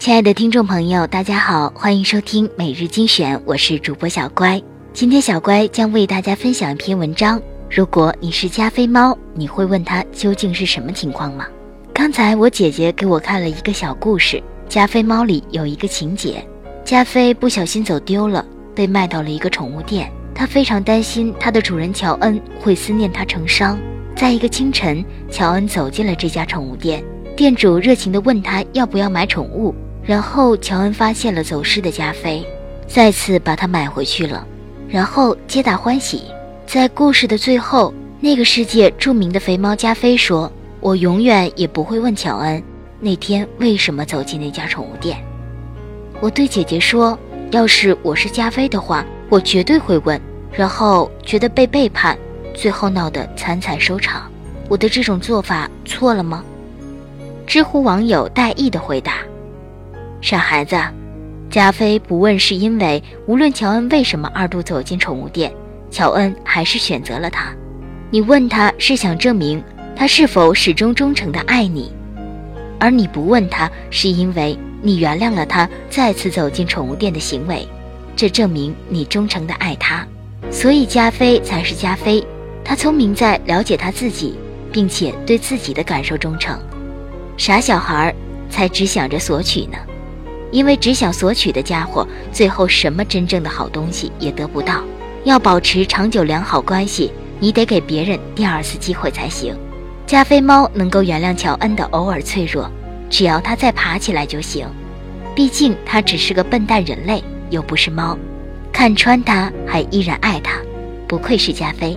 亲爱的听众朋友，大家好，欢迎收听每日精选，我是主播小乖。今天小乖将为大家分享一篇文章。如果你是加菲猫，你会问它究竟是什么情况吗？刚才我姐姐给我看了一个小故事，加菲猫里有一个情节：加菲不小心走丢了，被卖到了一个宠物店。它非常担心它的主人乔恩会思念它成伤。在一个清晨，乔恩走进了这家宠物店，店主热情地问他要不要买宠物。然后乔恩发现了走失的加菲，再次把它买回去了，然后皆大欢喜。在故事的最后，那个世界著名的肥猫加菲说：“我永远也不会问乔恩那天为什么走进那家宠物店。”我对姐姐说：“要是我是加菲的话，我绝对会问。”然后觉得被背叛，最后闹得惨惨收场。我的这种做法错了吗？知乎网友戴毅的回答。傻孩子，加菲不问是因为无论乔恩为什么二度走进宠物店，乔恩还是选择了他。你问他是想证明他是否始终忠诚的爱你，而你不问他是因为你原谅了他再次走进宠物店的行为，这证明你忠诚的爱他。所以加菲才是加菲，他聪明在了解他自己，并且对自己的感受忠诚。傻小孩才只想着索取呢。因为只想索取的家伙，最后什么真正的好东西也得不到。要保持长久良好关系，你得给别人第二次机会才行。加菲猫能够原谅乔恩的偶尔脆弱，只要他再爬起来就行。毕竟他只是个笨蛋人类，又不是猫。看穿他，还依然爱他，不愧是加菲。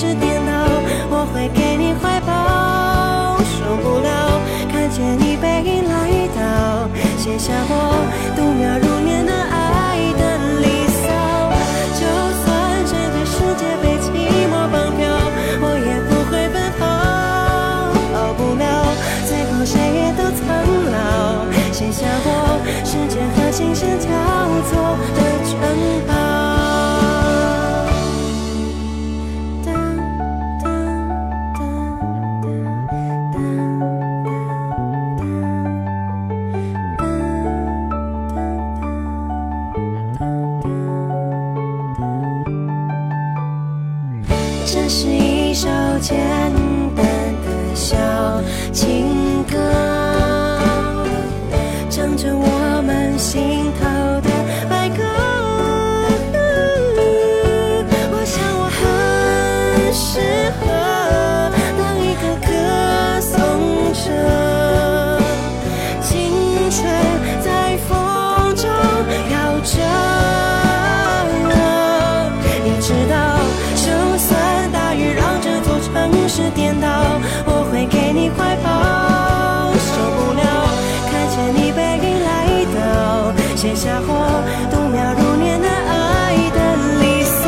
是点是一首简我度秒如年难捱的离骚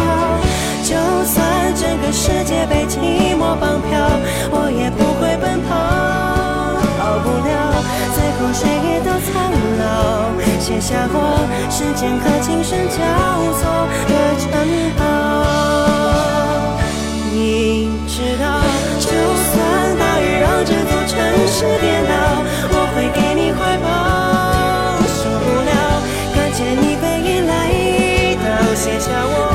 就算整个世界被寂寞绑票我也不会奔跑。逃不了最后谁也都苍老写下我时间和琴声交错的城堡。你知道就算大雨让这座城市颠倒下我